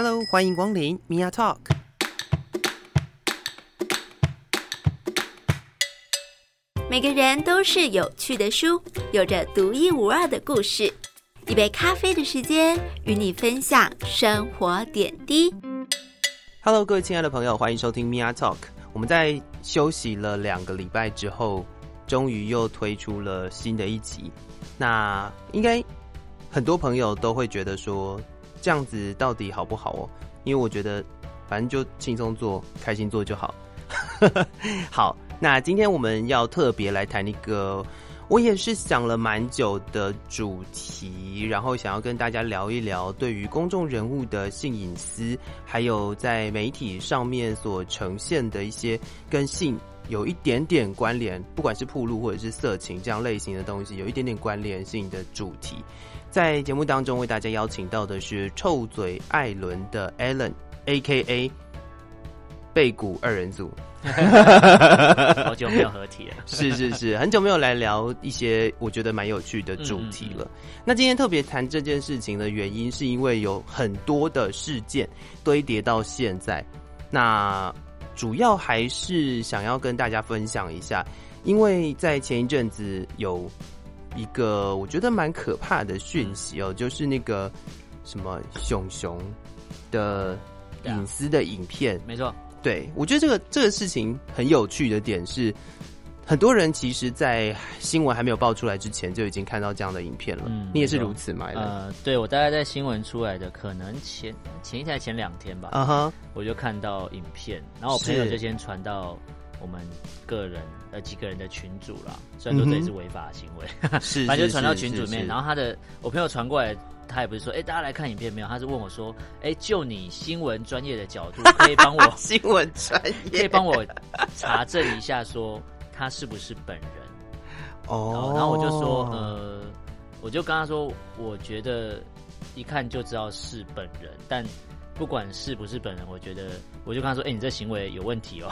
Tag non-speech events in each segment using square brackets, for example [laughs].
Hello，欢迎光临 Mia Talk。每个人都是有趣的书，有着独一无二的故事。一杯咖啡的时间，与你分享生活点滴。Hello，各位亲爱的朋友，欢迎收听 Mia Talk。我们在休息了两个礼拜之后，终于又推出了新的一集。那应该很多朋友都会觉得说，这样子到底好不好哦？因为我觉得，反正就轻松做，开心做就好。[laughs] 好，那今天我们要特别来谈一个，我也是想了蛮久的主题，然后想要跟大家聊一聊对于公众人物的性隐私，还有在媒体上面所呈现的一些跟性有一点点关联，不管是暴露或者是色情这样类型的东西，有一点点关联性的主题。在节目当中为大家邀请到的是臭嘴艾伦的 Alan，A.K.A. 贝谷二人组，[laughs] 好久没有合体了，[laughs] 是是是，很久没有来聊一些我觉得蛮有趣的主题了。嗯嗯，那今天特别谈这件事情的原因，是因为有很多的事件堆叠到现在，那主要还是想要跟大家分享一下，因为在前一阵子有。一个我觉得蛮可怕的讯息哦，就是那个什么熊熊的隐私的影片，没错。对，我觉得这个这个事情很有趣的点是，很多人其实，在新闻还没有爆出来之前，就已经看到这样的影片了。嗯，你也是如此吗？呃，对，我大概在新闻出来的可能前前一天、前两天吧，啊哈，我就看到影片，然后我朋友就先传到。我们个人呃几个人的群组啦，虽然说这也是违法的行为，[laughs] 嗯、是，反正就传到群组里面。然后他的我朋友传过来，他也不是说，哎、欸，大家来看影片没有？他是问我说，哎、欸，就你新闻专业的角度，可以帮我 [laughs] 新闻专业，可以帮我查证一下，说他是不是本人？哦，然后我就说，呃，我就跟他说，我觉得一看就知道是本人，但不管是不是本人，我觉得我就跟他说，哎、欸，你这行为有问题哦。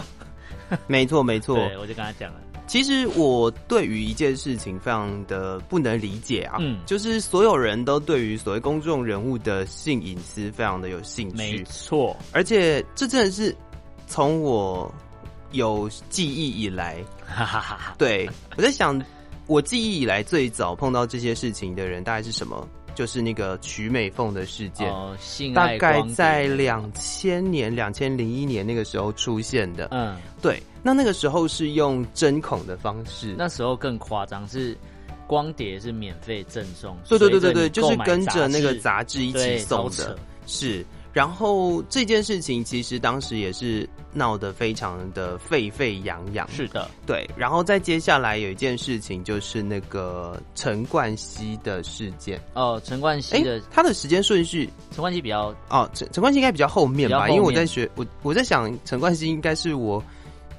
[laughs] 没错，没错，对，我就跟他讲了。其实我对于一件事情非常的不能理解啊，嗯，就是所有人都对于所谓公众人物的性隐私非常的有兴趣，没错，而且这真的是从我有记忆以来。[laughs] 对，我在想，我记忆以来最早碰到这些事情的人大概是什么？就是那个曲美凤的事件，哦、大概在两千年、两千零一年那个时候出现的。嗯，对。那那个时候是用针孔的方式，那时候更夸张，是光碟是免费赠送。对对对对对，就是跟着那个杂志一起送的，是。然后这件事情其实当时也是闹得非常的沸沸扬扬。是的，对。然后再接下来有一件事情，就是那个陈冠希的事件。哦，陈冠希的，他的时间顺序，陈冠希比较哦，陈陈冠希应该比较后面吧？因为我在学，我我在想，陈冠希应该是我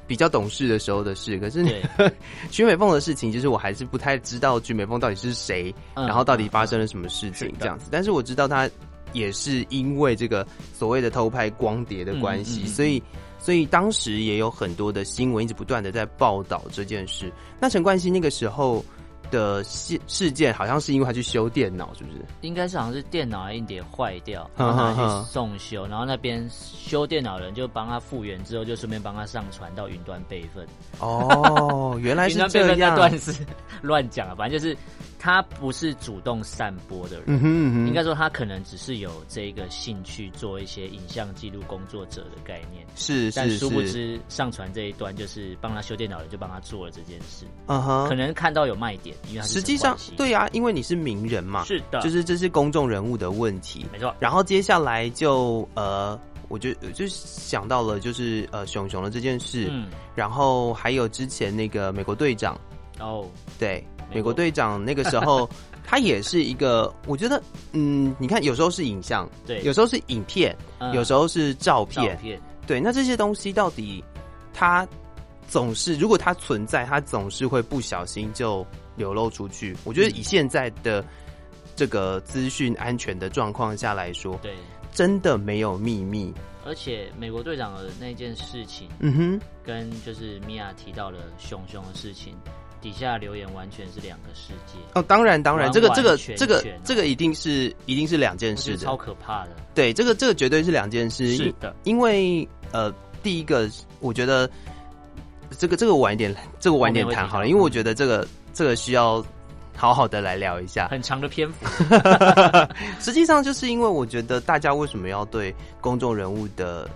比较懂事的时候的事。可是 [laughs] 徐美凤的事情，就是我还是不太知道徐美凤到底是谁，嗯、然后到底发生了什么事情这样子。但是我知道他。也是因为这个所谓的偷拍光碟的关系，嗯嗯嗯，所以所以当时也有很多的新闻一直不断的在报道这件事。那陈冠希那个时候的事事件，好像是因为他去修电脑，是不是？应该是好像是电脑硬碟坏掉，然后他去送修，然后那边修电脑人就帮他复原之后，就顺便帮他上传到云端备份。哦，原来是这样。[laughs] 云端备份那段是乱讲啊，反正就是。他不是主动散播的人，嗯哼嗯哼，应该说他可能只是有这个兴趣做一些影像记录工作者的概念，是，但殊不知上传这一端就是帮他修电脑的，就帮他做了这件事。嗯哼，可能看到有卖点，因为他是实际上对啊，因为你是名人嘛，是的，就是这是公众人物的问题，没错。然后接下来就呃，我就就想到了就是呃熊熊的这件事，嗯，然后还有之前那个美国队长。哦，对。美国队长那个时候，[laughs] 他也是一个，我觉得，嗯，你看，有时候是影像，对，有时候是影片，嗯、有时候是照片，照片，对，那这些东西到底，它总是，如果它存在，它总是会不小心就流露出去。我觉得以现在的这个资讯安全的状况下来说，对，真的没有秘密。而且美国队长的那件事情，嗯哼，跟就是米娅提到的熊熊的事情。的底下留言完全是两个世界哦。当然，当然，这个这个这个这个一定是一定是两件事的，超可怕的。对，这个这个绝对是两件事。是的，因为呃，第一个我觉得这个这个晚一点，这个晚一点谈好了，因为我觉得这个这个需要。好好的来聊一下，很长的篇幅。[laughs] 实际上，就是因为我觉得大家为什么要对公众人物的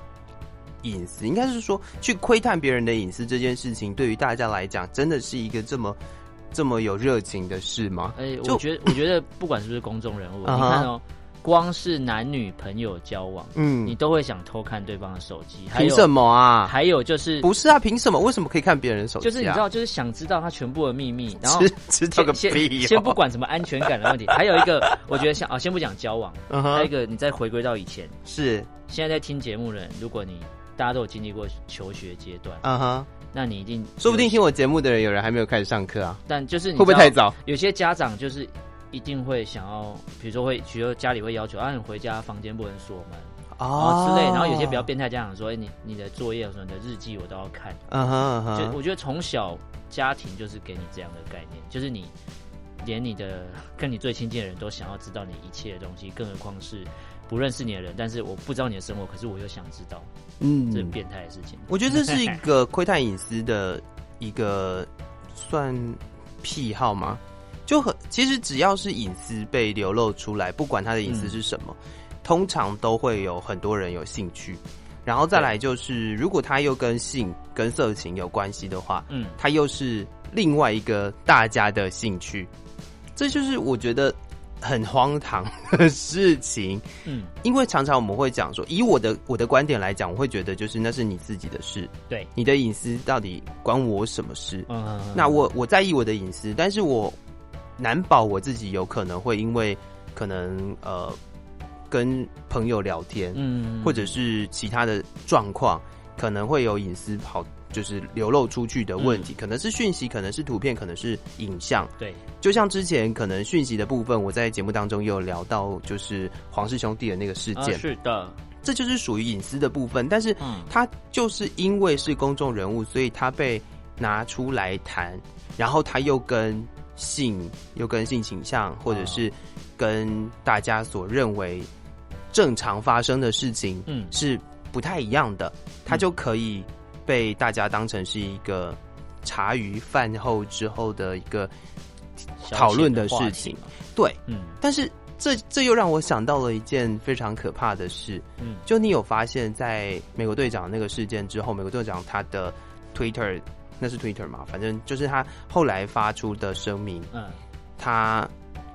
隐私，应该是说去窥探别人的隐私这件事情，对于大家来讲，真的是一个这么这么有热情的事吗？哎、欸，我觉得，[laughs] 我觉得不管是不是公众人物，你看哦。光是男女朋友交往，嗯，你都会想偷看对方的手机，凭什么啊？还有就是，不是啊？凭什么？为什么可以看别人的手机？就是你知道，就是想知道他全部的秘密，[laughs] 然后知道个屁！先不管什么安全感的问题，还有一个，我觉得像啊，先不讲交往，还有一个，你再回归到以前，是现在在听节目的人，如果你大家都有经历过求学阶段，嗯哼，那你一定说不定听我节目的人有人还没有开始上课啊，但就是你会不会太早？有些家长就是。一定会想要，比如说会，比如说家里会要求啊，你回家房间不能锁门啊、oh. 之类。然后有些比较变态家长说，哎、欸，你你的作业什么的日记我都要看。嗯哼嗯哼。就我觉得从小家庭就是给你这样的概念，就是你连你的跟你最亲近的人都想要知道你一切的东西，更何况是不认识你的人，但是我不知道你的生活，可是我又想知道。嗯，这变态的事情。我觉得这是一个窥探隐私的一个算癖好吗？就很其实只要是隐私被流露出来，不管他的隐私是什么，嗯，通常都会有很多人有兴趣。然后再来就是，如果他又跟性跟色情有关系的话，嗯，他又是另外一个大家的兴趣。这就是我觉得很荒唐 [laughs] 的事情。嗯，因为常常我们会讲说，以我的我的观点来讲，我会觉得就是那是你自己的事，对，你的隐私到底关我什么事？嗯，嗯，嗯，那我我在意我的隐私，但是我。难保我自己有可能会因为可能呃跟朋友聊天，嗯，或者是其他的状况，可能会有隐私跑就是流露出去的问题，嗯，可能是讯息，可能是图片，可能是影像。对，就像之前可能讯息的部分，我在节目当中也有聊到，就是黄氏兄弟的那个事件。啊，是的，这就是属于隐私的部分，但是他就是因为是公众人物，所以他被拿出来谈，然后他又跟。性又跟性倾向，或者是跟大家所认为正常发生的事情，嗯，是不太一样的。他就可以被大家当成是一个茶余饭后之后的一个讨论的事情。对，嗯。但是这这又让我想到了一件非常可怕的事。嗯，就你有发现，在美国队长那个事件之后，美国队长他的 Twitter。那是 Twitter 嘛，反正就是他后来发出的声明，嗯，他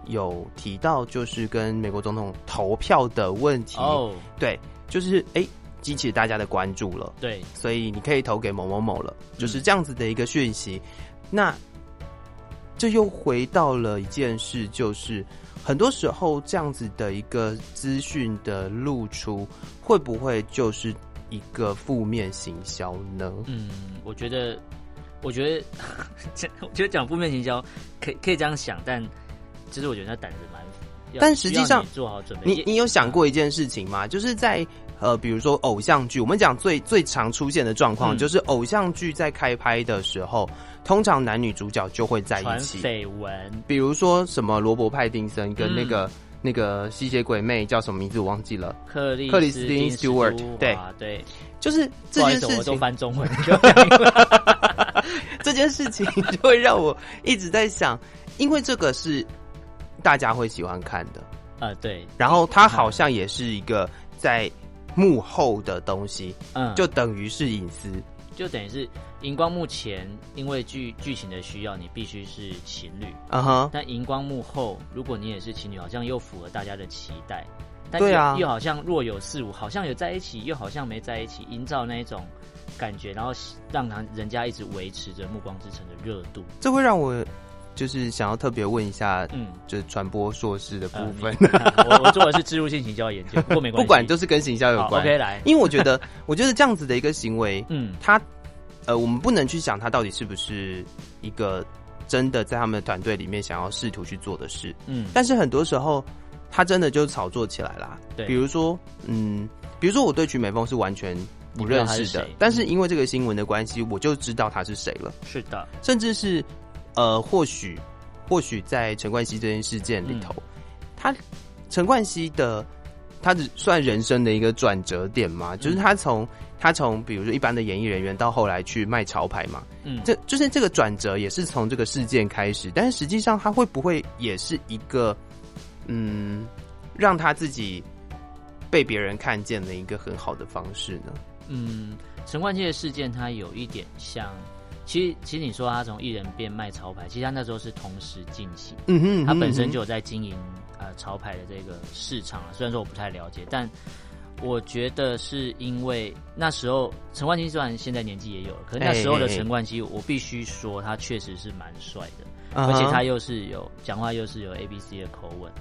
有提到就是跟美国总统投票的问题，哦，对，就是哎，激起大家的关注了，对，所以你可以投给某某某了，就是这样子的一个讯息。嗯，那这又回到了一件事，就是很多时候这样子的一个资讯的露出，会不会就是一个负面行销呢？嗯，我觉得。我觉得，我觉得讲负面行销可以可以这样想，但其实我觉得他胆子蛮。但实际上，做好准备。你你有想过一件事情吗？就是在呃，比如说偶像剧，我们讲最最常出现的状况，就是偶像剧在开拍的时候，通常男女主角就会在一起。绯闻，比如说什么罗伯派丁森跟那个那个吸血鬼妹叫什么名字我忘记了，克里克里斯汀·斯图尔特。对对，就是这件事情。我都翻中文。[laughs] [laughs] 这件事情就会让我一直在想，因为这个是大家会喜欢看的，呃，对。然后它好像也是一个在幕后的东西，嗯，就等于是隐私，就等于是荧光幕前，因为剧剧情的需要，你必须是情侣，嗯哼。但荧光幕后，如果你也是情侣，好像又符合大家的期待，对啊，又好像若有似无，好像有在一起，又好像没在一起，营造那一种。感觉，然后让人人家一直维持着《暮光之城》的热度，这会让我就是想要特别问一下，嗯，就是传播硕士的部分。呃、[laughs] 我我做的是植入性行销研究，[laughs] 不过没关系，不管都是跟行销有关。OK，来，因为我觉得，[laughs] 我觉得这样子的一个行为，嗯，他呃，我们不能去想他到底是不是一个真的在他们的团队里面想要试图去做的事，嗯，但是很多时候他真的就炒作起来啦。对，比如说，嗯，比如说我对曲美凤是完全。不认识的，但是因为这个新闻的关系，我就知道他是谁了。是的，甚至是呃，或许或许在陈冠希这件事件里头，嗯、他陈冠希的他只算人生的一个转折点嘛，嗯、就是他从他从比如说一般的演艺人员到后来去卖潮牌嘛，嗯，这就是这个转折也是从这个事件开始，但是实际上他会不会也是一个嗯，让他自己被别人看见的一个很好的方式呢？嗯，陈冠希的事件，他有一点像，其实其实你说他从艺人变卖潮牌，其实他那时候是同时进行，嗯哼，他本身就有在经营呃潮牌的这个市场啊，虽然说我不太了解，但我觉得是因为那时候陈冠希虽然现在年纪也有了，可是那时候的陈冠希，我必须说他确实是蛮帅的，而且他又是有讲话又是有 A B C 的口吻，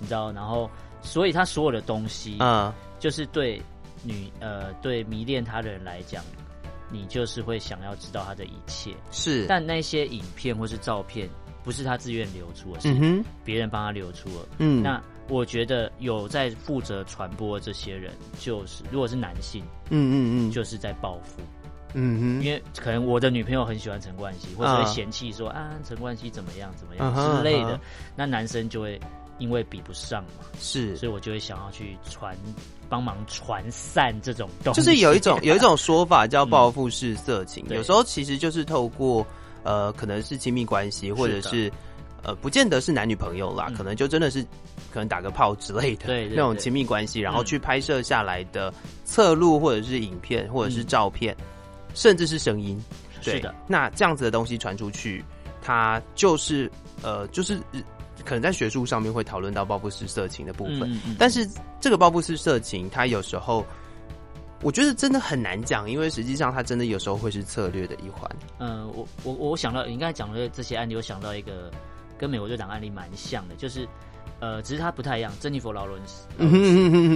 你知道，然后所以他所有的东西，嗯，就是对。女呃，对迷恋他的人来讲，你就是会想要知道他的一切。是，但那些影片或是照片，不是他自愿流出的，是别人帮他流出了。嗯，那我觉得有在负责传播的这些人，就是如果是男性，嗯嗯嗯，就是在报复。嗯哼，因为可能我的女朋友很喜欢陈冠希，或者会嫌弃说啊，陈冠希怎么样怎么样之类的，那男生就会。因为比不上嘛，是，所以我就会想要去传，帮忙传散这种东西。就是有一种 [laughs] 有一种说法叫报复式色情，嗯、有时候其实就是透过呃，可能是亲密关系，或者是，是呃，不见得是男女朋友啦，嗯、可能就真的是可能打个炮之类的，那种亲密关系，然后去拍摄下来的侧录或者是影片或者是照片，嗯、甚至是声音，对，是的。那这样子的东西传出去，它就是呃，就是。可能在学术上面会讨论到报复式色情的部分，嗯嗯、但是这个报复式色情，它有时候我觉得真的很难讲，因为实际上它真的有时候会是策略的一环。嗯，我我我想到你刚才讲的这些案例，我想到一个跟美国队长案例蛮像的，就是呃，只是它不太一样。珍妮佛劳伦斯，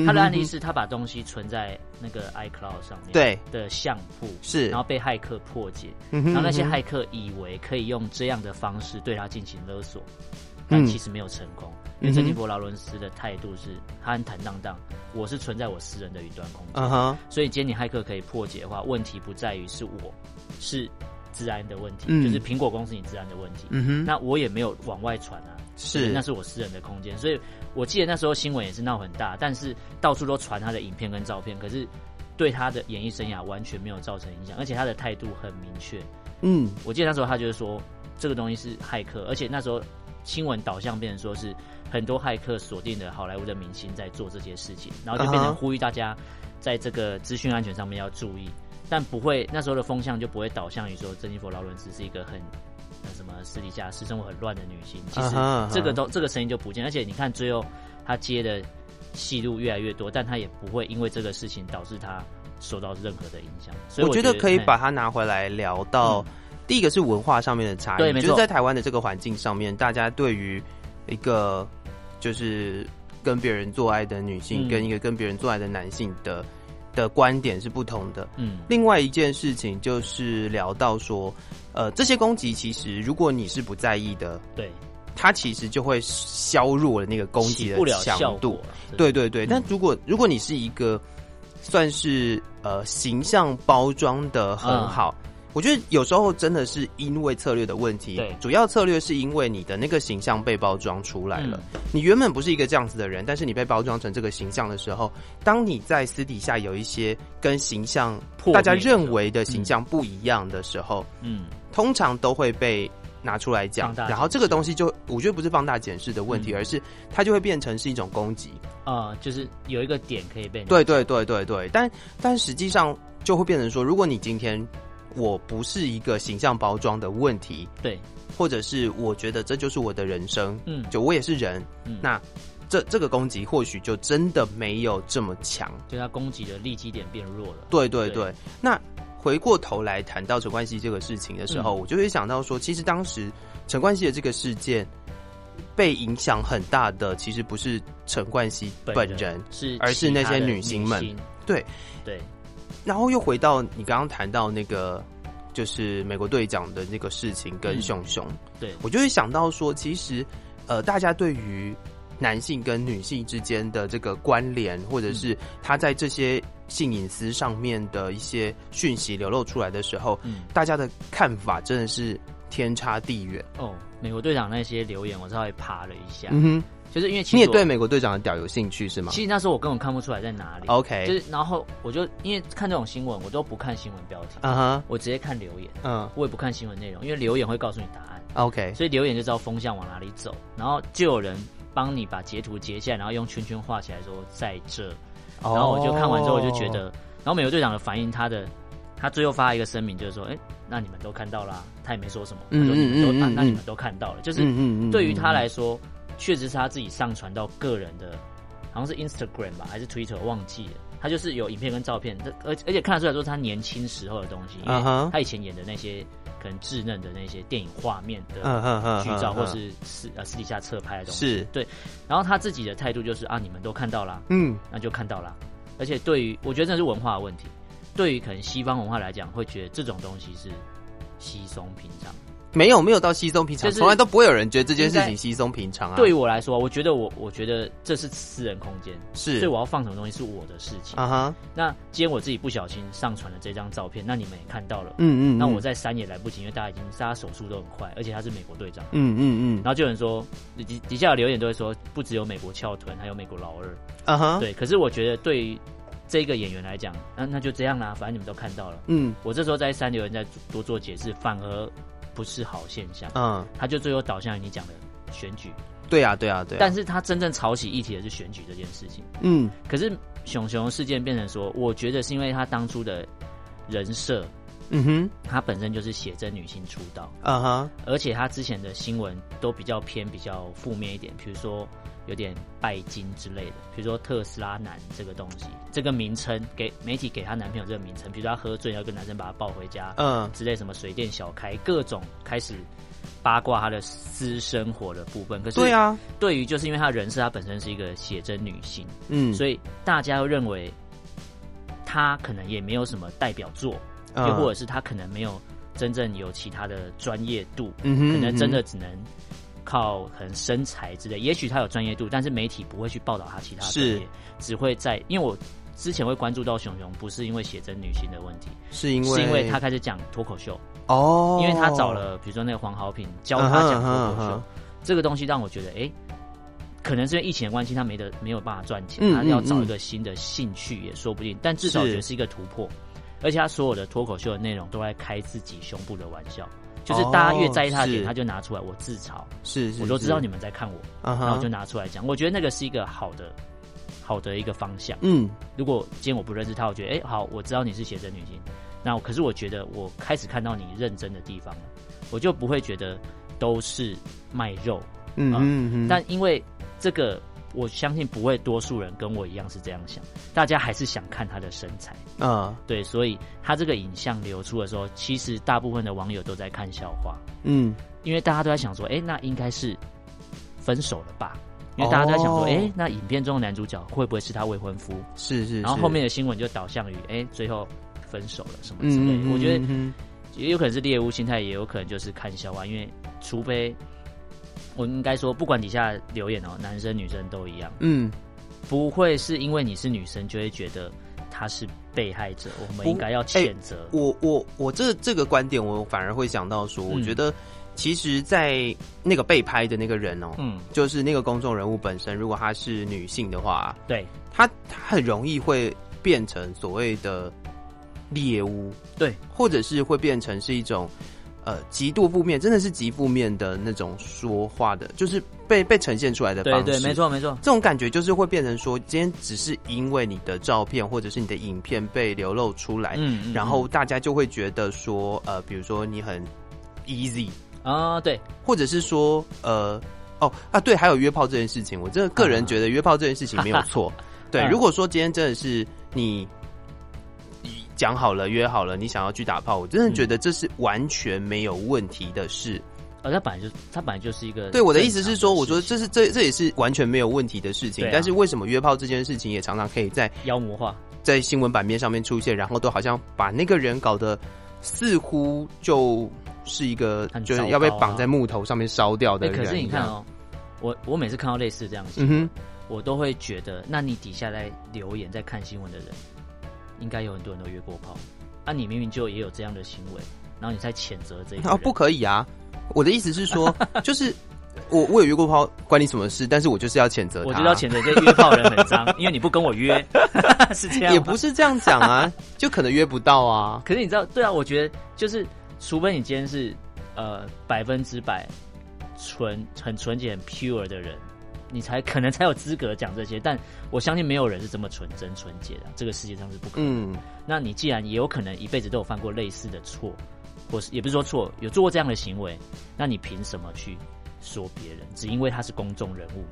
他的案例是他把东西存在那个 iCloud 上面，对的相簿是，然后被骇客破解，然后那些骇客以为可以用这样的方式对他进行勒索。但其实没有成功，嗯、因为珍妮佛劳伦斯的态度是，他很坦荡荡，我是存在我私人的云端空间，uh huh、所以今天你骇客可以破解的话，问题不在于是我是治安的问题，嗯、就是苹果公司你治安的问题。嗯、哼那我也没有往外传啊，是，那是我私人的空间，所以我记得那时候新闻也是闹很大，但是到处都传他的影片跟照片，可是对他的演艺生涯完全没有造成影响，而且他的态度很明确。嗯，我记得那时候他就是说这个东西是骇客，而且那时候。新闻导向变成说是很多骇客锁定的好莱坞的明星在做这些事情，然后就变成呼吁大家在这个资讯安全上面要注意，但不会那时候的风向就不会导向于说珍妮佛劳伦斯是一个很什么私底下私生活很乱的女性。其实这个都这个声音就不见，而且你看最后她接的戏路越来越多，但她也不会因为这个事情导致她受到任何的影响。所以我觉得可以把它拿回来聊到。第一个是文化上面的差异，对，就是在台湾的这个环境上面，大家对于一个就是跟别人做爱的女性，跟一个跟别人做爱的男性的的观点是不同的。嗯，另外一件事情就是聊到说，呃，这些攻击其实如果你是不在意的，对，它其实就会削弱了那个攻击的强度。对。对对，但如果如果你是一个算是呃形象包装的很好。我觉得有时候真的是因为策略的问题，对，主要策略是因为你的那个形象被包装出来了。嗯、你原本不是一个这样子的人，但是你被包装成这个形象的时候，当你在私底下有一些跟形象大家认为的形象不一样的时候，嗯，通常都会被拿出来讲，然后这个东西就我觉得不是放大检视的问题，嗯、而是它就会变成是一种攻击啊、呃，就是有一个点可以被对对对对对，但但实际上就会变成说，如果你今天。我不是一个形象包装的问题，对，或者是我觉得这就是我的人生，嗯，就我也是人，嗯，那这这个攻击或许就真的没有这么强，就他攻击的利基点变弱了。对对对，对。那回过头来谈到陈冠希这个事情的时候，嗯、我就会想到说，其实当时陈冠希的这个事件被影响很大的，其实不是陈冠希本人，是而是那些女星们，对。对。然后又回到你刚刚谈到那个，就是美国队长的那个事情跟熊熊，嗯、对。我就会想到说，其实呃，大家对于男性跟女性之间的这个关联，或者是他在这些性隐私上面的一些讯息流露出来的时候，嗯，大家的看法真的是天差地远。哦。美国队长那些留言，我稍微爬了一下，嗯哼，就是因为你也对美国队长的屌有兴趣是吗？其实那时候我根本看不出来在哪里。OK，就是然后我就因为看这种新闻，我都不看新闻标题，嗯哼，我直接看留言，嗯，我也不看新闻内容，因为留言会告诉你答案。OK，所以留言就知道风向往哪里走，然后就有人帮你把截图截下来，然后用圈圈画起来说在这，然后我就看完之后我就觉得，然后美国队长的反应，他的。他最后发一个声明，就是说，哎、欸，那你们都看到了，他也没说什么，他说你们都，嗯嗯嗯嗯、那你们都看到了，就是对于他来说，确实是他自己上传到个人的，好像是 Instagram 吧，还是 Twitter，忘记了。他就是有影片跟照片，而而且看得出来说他年轻时候的东西，因为他以前演的那些可能稚嫩的那些电影画面的剧照，或是私呃私底下侧拍的东西，是对。然后他自己的态度就是啊，你们都看到了，嗯，那就看到了。而且对于我觉得这是文化的问题。对于可能西方文化来讲，会觉得这种东西是稀松平常。没有，没有到稀松平常，从来都不会有人觉得这件事情稀松平常啊。对于我来说，我觉得我我觉得这是私人空间，是，所以我要放什么东西是我的事情啊哈。那今天我自己不小心上传了这张照片，那你们也看到了，嗯嗯，那我在删也来不及，因为大家已经大家手速都很快，而且他是美国队长，嗯嗯嗯。然后就有人说底底下的留言都会说，不只有美国翘臀，还有美国老二，啊哈。对，可是我觉得对于。这个演员来讲，那那就这样啦，反正你们都看到了。嗯，我这时候在删留言，在多做解释，反而不是好现象。嗯，他就最后导向你讲的选举。对啊，对啊，对啊。但是他真正炒起议题的是选举这件事情。嗯，可是熊熊事件变成说，我觉得是因为他当初的人设，嗯哼，他本身就是写真女星出道，啊哈，而且他之前的新闻都比较偏比较负面一点，比如说。有点拜金之类的，比如说特斯拉男这个东西，这个名称给媒体给她男朋友这个名称，比如说她喝醉要跟男生把她抱回家，嗯，之类什么水电小开，各种开始八卦她的私生活的部分。可是对啊，对于就是因为她人设，她本身是一个写真女性，嗯，所以大家都认为她可能也没有什么代表作，又或者是她可能没有真正有其他的专业度，嗯哼，可能真的只能。靠可能身材之类，也许他有专业度，但是媒体不会去报道他其他专业，只会在因为我之前会关注到熊熊，不是因为写真女星的问题，是因为是因为他开始讲脱口秀哦，因为他找了比如说那个黄好平教他讲脱口秀，这个东西让我觉得哎，可能是因为疫情的关系，他没得没有办法赚钱，他要找一个新的兴趣也说不定，但至少我觉得是一个突破，而且他所有的脱口秀的内容都在开自己胸部的玩笑。就是大家越在意他的点，他就拿出来我自嘲，是，我都知道你们在看我，然后就拿出来讲。我觉得那个是一个好的，好的一个方向。嗯，如果今天我不认识他，我觉得哎，好，我知道你是写真女性，那可是我觉得我开始看到你认真的地方了，我就不会觉得都是卖肉。嗯嗯，但因为这个。我相信不会多数人跟我一样是这样想，大家还是想看他的身材。嗯，对，所以他这个影像流出的时候，其实大部分的网友都在看笑话。嗯，因为大家都在想说，哎、欸，那应该是分手了吧？因为大家都在想说，哎、欸，那影片中的男主角会不会是他未婚夫？是是，是。然后后面的新闻就导向于，哎、欸，最后分手了什么之类的。嗯、我觉得也有可能是猎物心态，也有可能就是看笑话，因为除非。我应该说，不管底下留言哦，男生女生都一样，嗯，不会是因为你是女生就会觉得他是被害者，我们应该要谴责。欸、我我我这这个观点，我反而会想到说，我觉得其实，在那个被拍的那个人哦，嗯，就是那个公众人物本身，如果她是女性的话，对，她她很容易会变成所谓的猎物，对，或者是会变成是一种。呃，极度负面，真的是极负面的那种说话的，就是被被呈现出来的方式。对对，没错没错。这种感觉就是会变成说，今天只是因为你的照片或者是你的影片被流露出来，嗯，嗯，然后大家就会觉得说，呃，比如说你很 easy 啊，对，或者是说，呃，哦啊，对，还有约炮这件事情，我真的个人觉得约炮这件事情没有错。[laughs] 对，如果说今天真的是你。讲好了，约好了，你想要去打炮，我真的觉得这是完全没有问题的事。啊他本来就，他本来就是一个。对，我的意思是说，我说这是这这也是完全没有问题的事情。但是为什么约炮这件事情也常常可以在妖魔化，在新闻版面上面出现，然后都好像把那个人搞得似乎就是一个就是要被绑在木头上面烧掉的人。可是你看哦，我我每次看到类似这样的新闻，我都会觉得，那你底下来留言在看新闻的人。应该有很多人都约过炮，啊，你明明就也有这样的行为，然后你才谴责这一个啊，不可以啊！我的意思是说，就是我我有约过炮，关你什么事？但是我就是要谴责他，我就要谴责这约炮人很脏，因为你不跟我约，[laughs] 是这样，也不是这样讲啊，就可能约不到啊。[laughs] 可是你知道，对啊，我觉得就是，除非你今天是呃百分之百纯、很纯洁、很 pure 的人。你才可能才有资格讲这些，但我相信没有人是这么纯真纯洁的，这个世界上是不可能。嗯，那你既然也有可能一辈子都有犯过类似的错，或是也不是说错，有做过这样的行为，那你凭什么去说别人？只因为他是公众人物？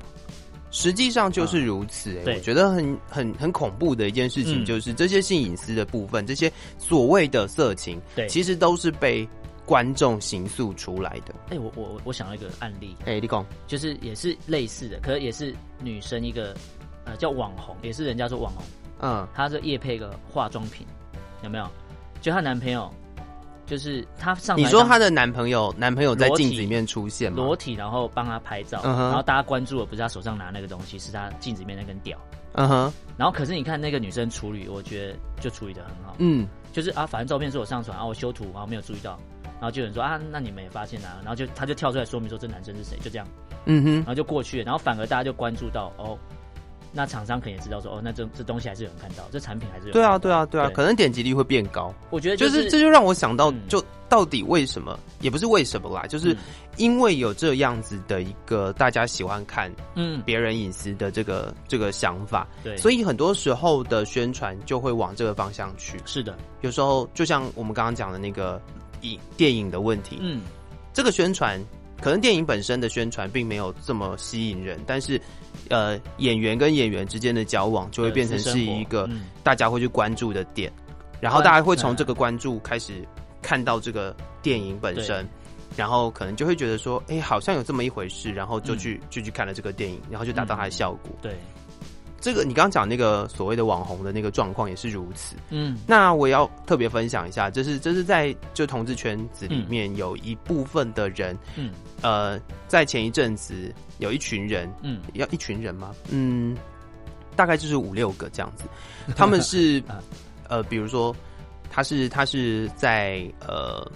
实际上就是如此，欸。哎、嗯，我觉得很很很恐怖的一件事情，就是这些性隐私的部分，嗯、这些所谓的色情，对，其实都是被。观众形塑出来的。哎、欸，我我我想到一个案例。哎、欸，你讲，就是也是类似的，可是也是女生一个，呃，叫网红，也是人家说网红。嗯，她是夜配个化妆品，有没有？就她男朋友，就是她上。你说她的男朋友，男朋友在镜子里面出现吗？裸体，然后帮她拍照，嗯、然后大家关注的不是她手上拿那个东西，是她镜子里面那根屌。嗯哼。然后可是你看那个女生处理，我觉得就处理的很好。嗯，就是啊，反正照片是我上传啊，我修图，然后没有注意到。然后就有人说啊，那你们也发现啊，然后就他就跳出来说明说这男生是谁，就这样，嗯哼，然后就过去了，然后反而大家就关注到哦，那厂商肯定也知道说哦，那这这东西还是有人看到，这产品还是有人看到。对啊对啊对啊，可能点击率会变高。我觉得就是、就是、这就让我想到，就到底为什么、嗯、也不是为什么啦，就是因为有这样子的一个大家喜欢看嗯别人隐私的这个、嗯、这个想法，对，所以很多时候的宣传就会往这个方向去。是的，有时候就像我们刚刚讲的那个。电影的问题，嗯，这个宣传可能电影本身的宣传并没有这么吸引人，但是，呃，演员跟演员之间的交往就会变成是一个大家会去关注的点，然后大家会从这个关注开始看到这个电影本身，然后可能就会觉得说，哎，好像有这么一回事，然后就去就去看了这个电影，然后就达到它的效果，对。这个你刚刚讲那个所谓的网红的那个状况也是如此，嗯，那我也要特别分享一下，就是这是在就同志圈子里面有一部分的人，嗯，呃，在前一阵子有一群人，嗯，要一群人吗？嗯，大概就是五六个这样子，[laughs] 他们是呃，比如说他是他是在呃，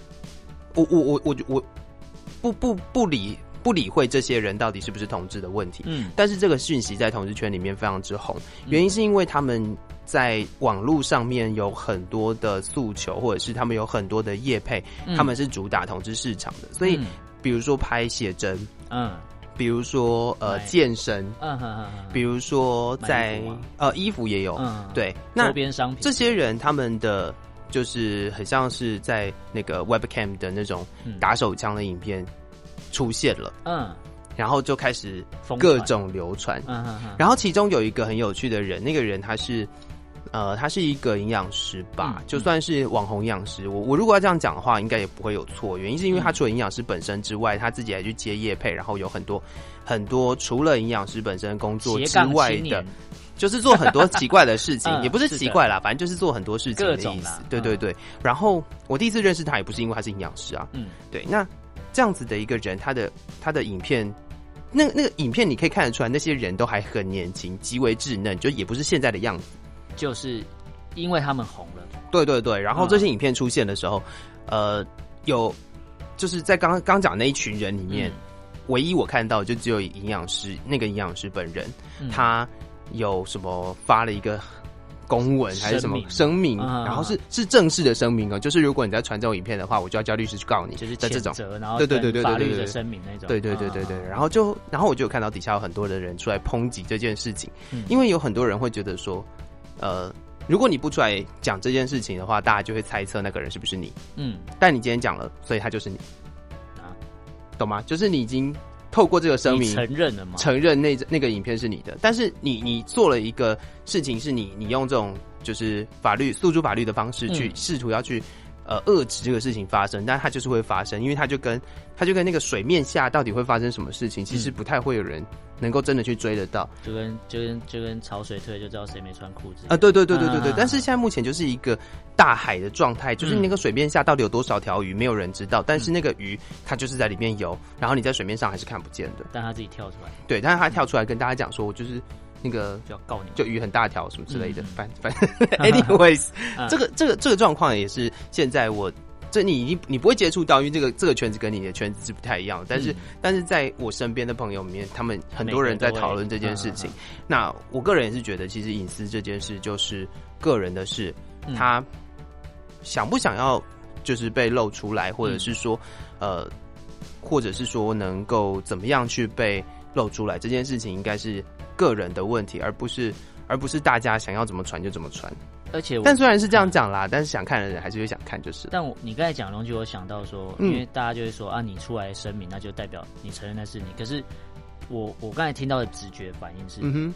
我我我我我不不不理。不理会这些人到底是不是同志的问题，嗯，但是这个讯息在同志圈里面非常之红，原因是因为他们在网络上面有很多的诉求，或者是他们有很多的业配，他们是主打同志市场的，所以比如说拍写真，嗯，比如说呃健身，嗯哼，比如说在呃衣服也有，嗯，对，那周边商品，这些人他们的就是很像是在那个 webcam 的那种打手枪的影片。出现了，嗯，然后就开始各种流传，然后其中有一个很有趣的人，那个人他是，呃，他是一个营养师吧，嗯、就算是网红营养师，我我如果要这样讲的话，应该也不会有错。原因是因为他除了营养师本身之外，他自己还去接业配，然后有很多很多除了营养师本身工作之外的，就是做很多奇怪的事情，[laughs] 嗯、也不是奇怪啦，反正就是做很多事情的意思。对对对。然后我第一次认识他，也不是因为他是营养师啊，嗯，对，那。这样子的一个人，他的他的影片，那那个影片你可以看得出来，那些人都还很年轻，极为稚嫩，就也不是现在的样子，就是因为他们红了。对对对，然后这些影片出现的时候，嗯、呃，有就是在刚刚讲那一群人里面，嗯、唯一我看到就只有营养师，那个营养师本人，嗯、他有什么发了一个。公文还是什么声明？然后是是正式的声明哦，就是如果你在传这种影片的话，我就要叫律师去告你，就是这种，然后对对对对法律的声明那种，对对对对对。然后就然后我就有看到底下有很多的人出来抨击这件事情，因为有很多人会觉得说，呃，如果你不出来讲这件事情的话，大家就会猜测那个人是不是你。嗯，但你今天讲了，所以他就是你啊，懂吗？就是你已经。透过这个声明，承认了吗？承认那那个影片是你的，但是你你做了一个事情，是你你用这种就是法律诉诸法律的方式去试图要去呃遏制这个事情发生，但它就是会发生，因为它就跟它就跟那个水面下到底会发生什么事情，其实不太会有人能够真的去追得到，就跟就跟就跟潮水退就知道谁没穿裤子啊！对对对对对对，但是现在目前就是一个大海的状态，就是那个水面下到底有多少条鱼，没有人知道。但是那个鱼它就是在里面游，然后你在水面上还是看不见的。但它自己跳出来，对，但是它跳出来跟大家讲说，我就是那个就要告你，就鱼很大条什么之类的。反反，[laughs] anyways，这个这个这个状况也是现在我这你你你不会接触到，因为这个这个圈子跟你的圈子是不太一样。但是、嗯、但是在我身边的朋友里面，他们很多人在讨论这件事情。那我个人也是觉得，其实隐私这件事就是个人的事，嗯、他想不想要就是被露出来，或者是说、嗯、呃，或者是说能够怎么样去被露出来，这件事情应该是个人的问题，而不是而不是大家想要怎么传就怎么传。而且，但虽然是这样讲啦，但是想看的人还是会想看，就是。但我你刚才讲的东西，我想到说，因为大家就会说啊，你出来声明，那就代表你承认那是你。可是我我刚才听到的直觉反应是，嗯哼，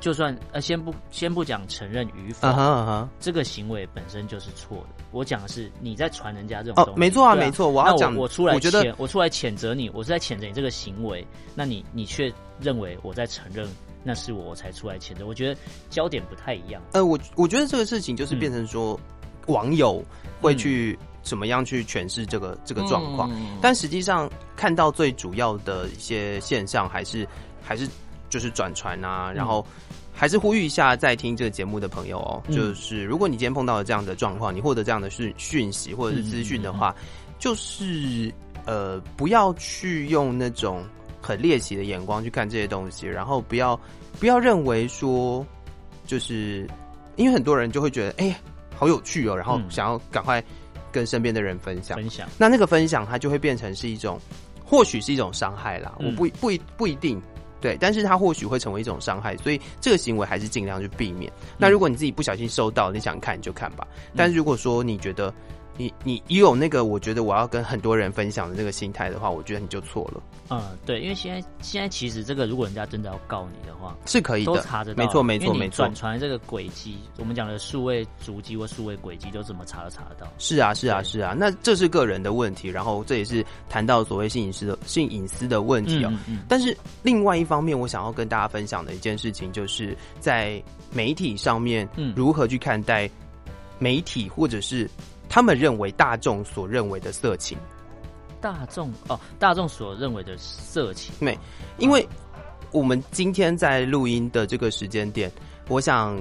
就算呃，先不先不讲承认与否，这个行为本身就是错的。我讲的是你在传人家这种东西，没错啊，没错。我要讲，我出来，我觉得我出来谴责你，我是在谴责你这个行为，那你你却认为我在承认。那是我才出来签的，我觉得焦点不太一样。呃，我我觉得这个事情就是变成说，嗯、网友会去怎么样去诠释这个、嗯、这个状况，嗯、但实际上看到最主要的一些现象，还是还是就是转传啊，然后还是呼吁一下在听这个节目的朋友哦，嗯、就是如果你今天碰到了这样的状况，你获得这样的讯讯息或者是资讯的话，嗯嗯嗯、就是呃不要去用那种。很猎奇的眼光去看这些东西，然后不要不要认为说，就是因为很多人就会觉得，哎、欸，好有趣哦，然后想要赶快跟身边的人分享。分享，那那个分享，它就会变成是一种，或许是一种伤害啦。我不不一不一定对，但是它或许会成为一种伤害，所以这个行为还是尽量去避免。那如果你自己不小心收到，你想看你就看吧。但是如果说你觉得，你你你有那个，我觉得我要跟很多人分享的这个心态的话，我觉得你就错了。嗯，对，因为现在现在其实这个，如果人家真的要告你的话，是可以的，都查得到。没错没错没错。转传这个轨迹，我们讲的数位足迹或数位轨迹，都怎么查都查得到。是啊是啊是啊，那这是个人的问题，然后这也是谈到所谓性隐私的性隐私的问题哦。嗯嗯嗯。但是另外一方面，我想要跟大家分享的一件事情，就是在媒体上面，嗯，如何去看待媒体或者是。他们认为大众所认为的色情，大众哦，大众所认为的色情，没，因为我们今天在录音的这个时间点，我想，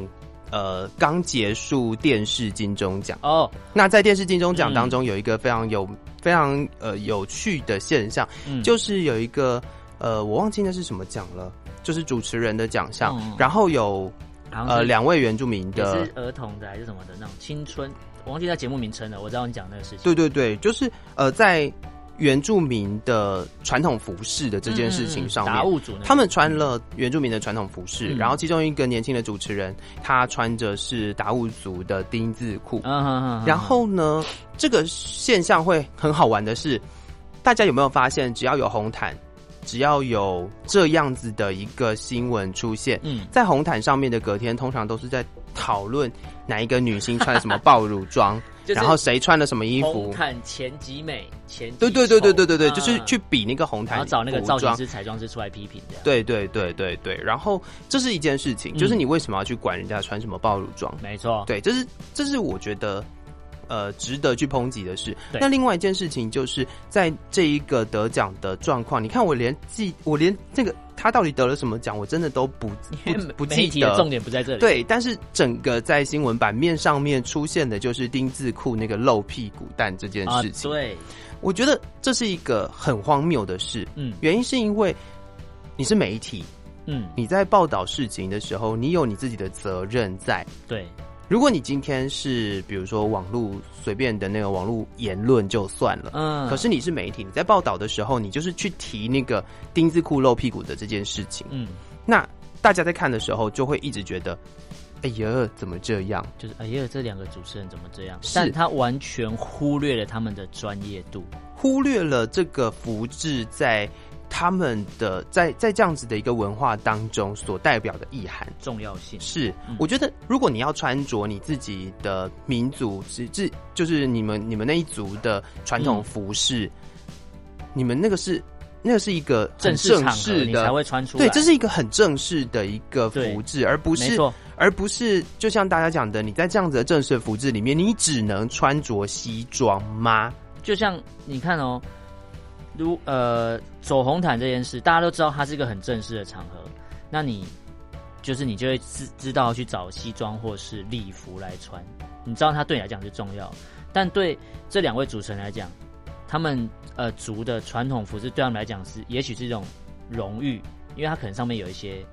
呃，刚结束电视金钟奖。哦，那在电视金钟奖当中有一个非常有、嗯、非常呃有趣的现象，嗯、就是有一个呃，我忘记那是什么奖了，就是主持人的奖项，嗯、然后有呃两位原住民的，是儿童的还是什么的那种青春。我忘记在节目名称了，我知道你讲那个事情。对对对，就是呃，在原住民的传统服饰的这件事情上面，达悟族他们穿了原住民的传统服饰，嗯、然后其中一个年轻的主持人，他穿着是达悟族的丁字裤。然后呢，这个现象会很好玩的是，大家有没有发现，只要有红毯，只要有这样子的一个新闻出现，嗯，在红毯上面的隔天，通常都是在。讨论哪一个女星穿什么爆乳装，[laughs] 然后谁穿了什么衣服？红毯前几美，前几对对对对对对对，嗯、就是去比那个红毯，然后找那个造型师、彩妆师出来批评的。对对对对对，然后这是一件事情，就是你为什么要去管人家穿什么爆乳装？没错，对，这是这是我觉得呃值得去抨击的事。那另外一件事情就是在这一个得奖的状况，你看我连记我连这个。他到底得了什么奖？我真的都不不 [laughs] 不记得。重点不在这里。对，但是整个在新闻版面上面出现的就是丁字裤那个露屁股蛋这件事情。啊、对，我觉得这是一个很荒谬的事。嗯，原因是因为你是媒体，嗯，你在报道事情的时候，你有你自己的责任在。对。如果你今天是比如说网络随便的那个网络言论就算了，嗯，可是你是媒体，你在报道的时候，你就是去提那个丁字裤露屁股的这件事情，嗯，那大家在看的时候就会一直觉得，哎呀，怎么这样？就是哎呀，这两个主持人怎么这样？但他完全忽略了他们的专业度，忽略了这个福制在。他们的在在这样子的一个文化当中所代表的意涵重要性是，我觉得如果你要穿着你自己的民族是这就是你们你们那一族的传统服饰，嗯、你们那个是那个是一个很正式的正式你才会穿出来，对，这是一个很正式的一个服饰，而不是而不是就像大家讲的，你在这样子的正式的服饰里面，你只能穿着西装吗？就像你看哦。如呃走红毯这件事，大家都知道它是一个很正式的场合。那你就是你就会知知道去找西装或是礼服来穿，你知道它对你来讲是重要，但对这两位主持人来讲，他们呃族的传统服饰对他们来讲是也许是一种荣誉，因为它可能上面有一些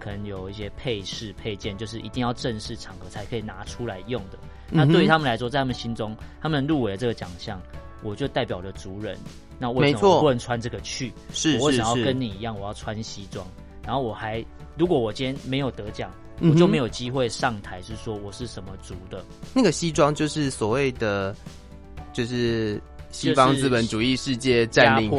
可能有一些配饰配件，就是一定要正式场合才可以拿出来用的。那对于他们来说，在他们心中，他们入围了这个奖项，我就代表了族人。那为什么我不能穿这个去？是，我想要跟你一样，我要穿西装。然后我还，如果我今天没有得奖，我就没有机会上台，是说我是什么族的。那个西装就是所谓的，就是西方资本主义世界占领、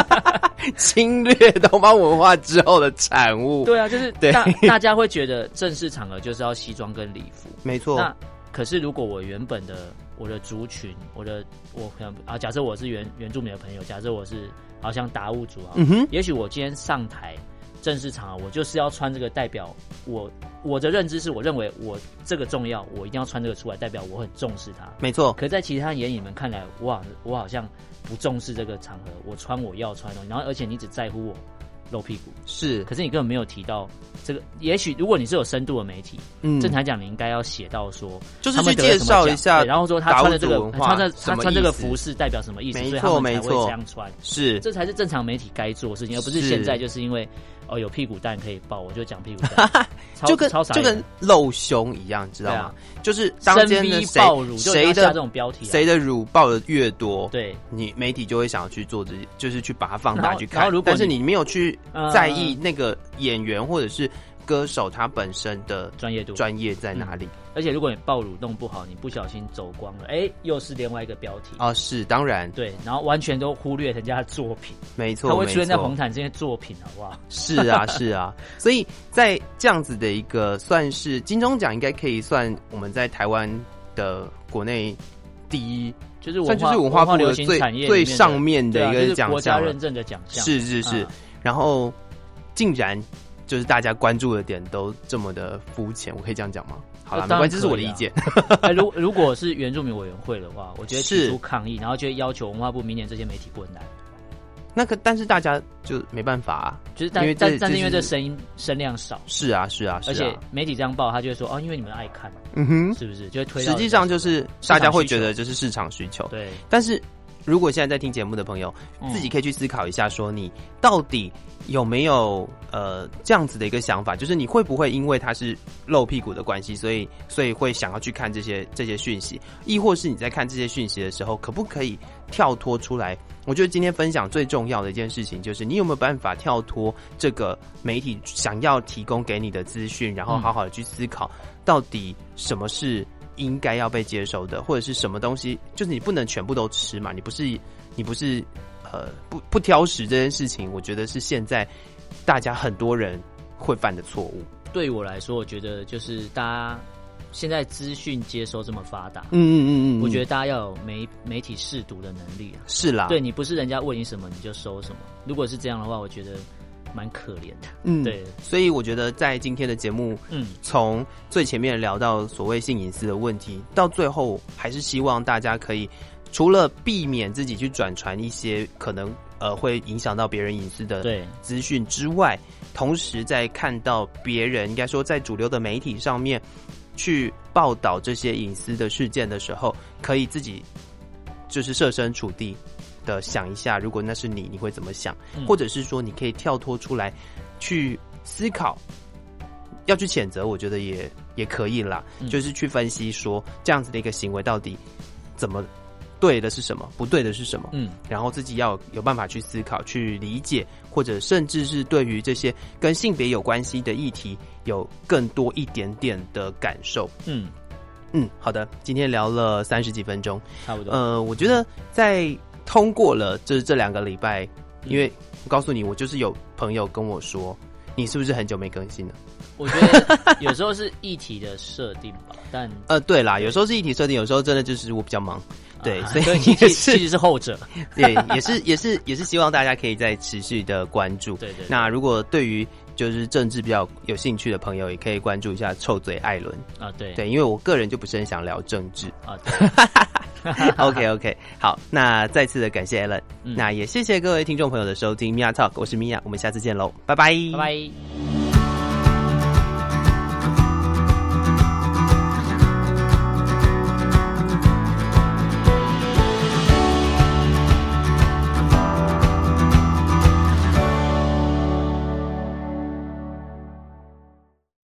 [laughs] 侵略东方文化之后的产物。对啊，就是大大家会觉得正式场合就是要西装跟礼服，没错。那可是如果我原本的。我的族群，我的我可能啊，假设我是原原住民的朋友，假设我是好像达悟族啊，嗯哼，也许我今天上台正式场合，我就是要穿这个代表我我的认知是我认为我这个重要，我一定要穿这个出来，代表我很重视它。没错。可在其他眼里面看来，我好，我好像不重视这个场合，我穿我要穿的东西，然后而且你只在乎我。露屁股是，可是你根本没有提到这个。也许如果你是有深度的媒体，嗯，正常讲你应该要写到说，就是去介绍一下，然后说他穿的这个，穿的他穿这个服饰代表什么意思？所以他们才会，这样穿是，这才是正常媒体该做的事情，而不是现在就是因为。哦，有屁股蛋可以抱，我就讲屁股蛋，[laughs] 就跟就跟露胸一样，知道吗？就是当天的谁谁的这种标题，谁的乳抱的越多，对，你媒体就会想要去做这，就是去把它放大去看。但是你没有去在意那个演员或者是歌手他本身的专业度，专业在哪里？而且如果你爆乳弄不好，你不小心走光了，哎、欸，又是另外一个标题。啊！是当然，对，然后完全都忽略人家的作品，没错，他会出现在红毯这些作品，好不好？是啊，[laughs] 是啊，所以在这样子的一个算是金钟奖，应该可以算我们在台湾的国内第一，就是算就是文化部的最最上面的一个奖项，就是、国家认证的奖项，是是是，啊、然后竟然就是大家关注的点都这么的肤浅，我可以这样讲吗？好了，没关系，这是我的意见。[laughs] 哎，如如果是原住民委员会的话，我觉得提出抗议，然后就会要求文化部明年这些媒体不能来。那可但是大家就没办法啊，就是但但但是因为这声音声量少。是啊是啊，而且媒体这样报，他就会说哦，因为你们爱看，嗯哼，是不是？就会推。实际上就是大家会觉得就是市场需求。对，但是。如果现在在听节目的朋友，自己可以去思考一下，说你到底有没有呃这样子的一个想法，就是你会不会因为他是露屁股的关系，所以所以会想要去看这些这些讯息，亦或是你在看这些讯息的时候，可不可以跳脱出来？我觉得今天分享最重要的一件事情，就是你有没有办法跳脱这个媒体想要提供给你的资讯，然后好好的去思考，到底什么是。应该要被接收的，或者是什么东西，就是你不能全部都吃嘛。你不是，你不是，呃，不不挑食这件事情，我觉得是现在大家很多人会犯的错误。对于我来说，我觉得就是大家现在资讯接收这么发达，嗯嗯嗯嗯，我觉得大家要有媒媒体试读的能力啊。是啦，对你不是人家问你什么你就收什么。如果是这样的话，我觉得。蛮可怜的，嗯，对，所以我觉得在今天的节目，嗯，从最前面聊到所谓性隐私的问题，到最后还是希望大家可以除了避免自己去转传一些可能呃会影响到别人隐私的资讯之外，同时在看到别人应该说在主流的媒体上面去报道这些隐私的事件的时候，可以自己就是设身处地。的想一下，如果那是你，你会怎么想？嗯、或者是说，你可以跳脱出来去思考，要去谴责，我觉得也也可以啦。嗯、就是去分析说，这样子的一个行为到底怎么对的是什么，不对的是什么？嗯，然后自己要有办法去思考、去理解，或者甚至是对于这些跟性别有关系的议题，有更多一点点的感受。嗯嗯，好的，今天聊了三十几分钟，差不多。呃，我觉得在。通过了，就是这两个礼拜，因为我告诉你，我就是有朋友跟我说，你是不是很久没更新了？我觉得有时候是议题的设定吧，但 [laughs] 呃，对啦，有时候是议题设定，有时候真的就是我比较忙，对，啊、所以 [laughs] 其实其实是后者，[laughs] 对，也是也是也是希望大家可以再持续的关注。对，对对。那如果对于就是政治比较有兴趣的朋友，也可以关注一下臭嘴艾伦啊，对对，因为我个人就不是很想聊政治啊。对 [laughs] OK OK，好，那再次的感谢 Alan，嗯，那也谢谢各位听众朋友的收听，Mia Talk，我是 Mia，我们下次见喽，拜拜，拜拜。